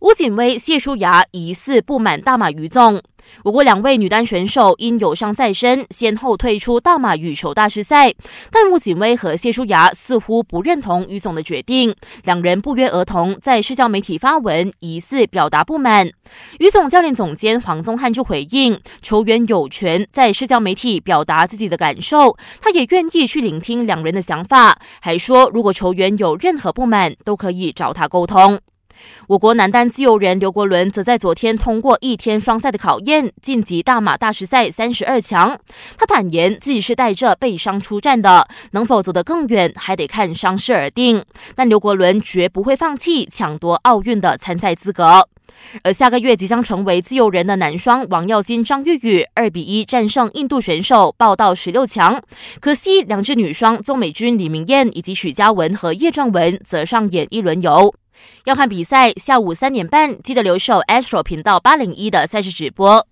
吴景威、谢淑雅疑似不满大马于总。我国两位女单选手因有伤在身，先后退出大马羽球大师赛。但吴景威和谢淑雅似乎不认同于总的决定，两人不约而同在社交媒体发文，疑似表达不满。于总教练总监黄宗汉就回应：球员有权在社交媒体表达自己的感受，他也愿意去聆听两人的想法。还说，如果球员有任何不满，都可以找他沟通。我国男单自由人刘国伦则在昨天通过一天双赛的考验，晋级大马大师赛三十二强。他坦言自己是带着背伤出战的，能否走得更远还得看伤势而定。但刘国伦绝不会放弃抢夺奥运的参赛资格。而下个月即将成为自由人的男双王耀金、张玉宇二比一战胜印度选手，报到十六强。可惜两支女双邹美君、李明艳以及许嘉文和叶壮文则上演一轮游。要看比赛，下午三点半记得留守 Astro 频道八零一的赛事直播。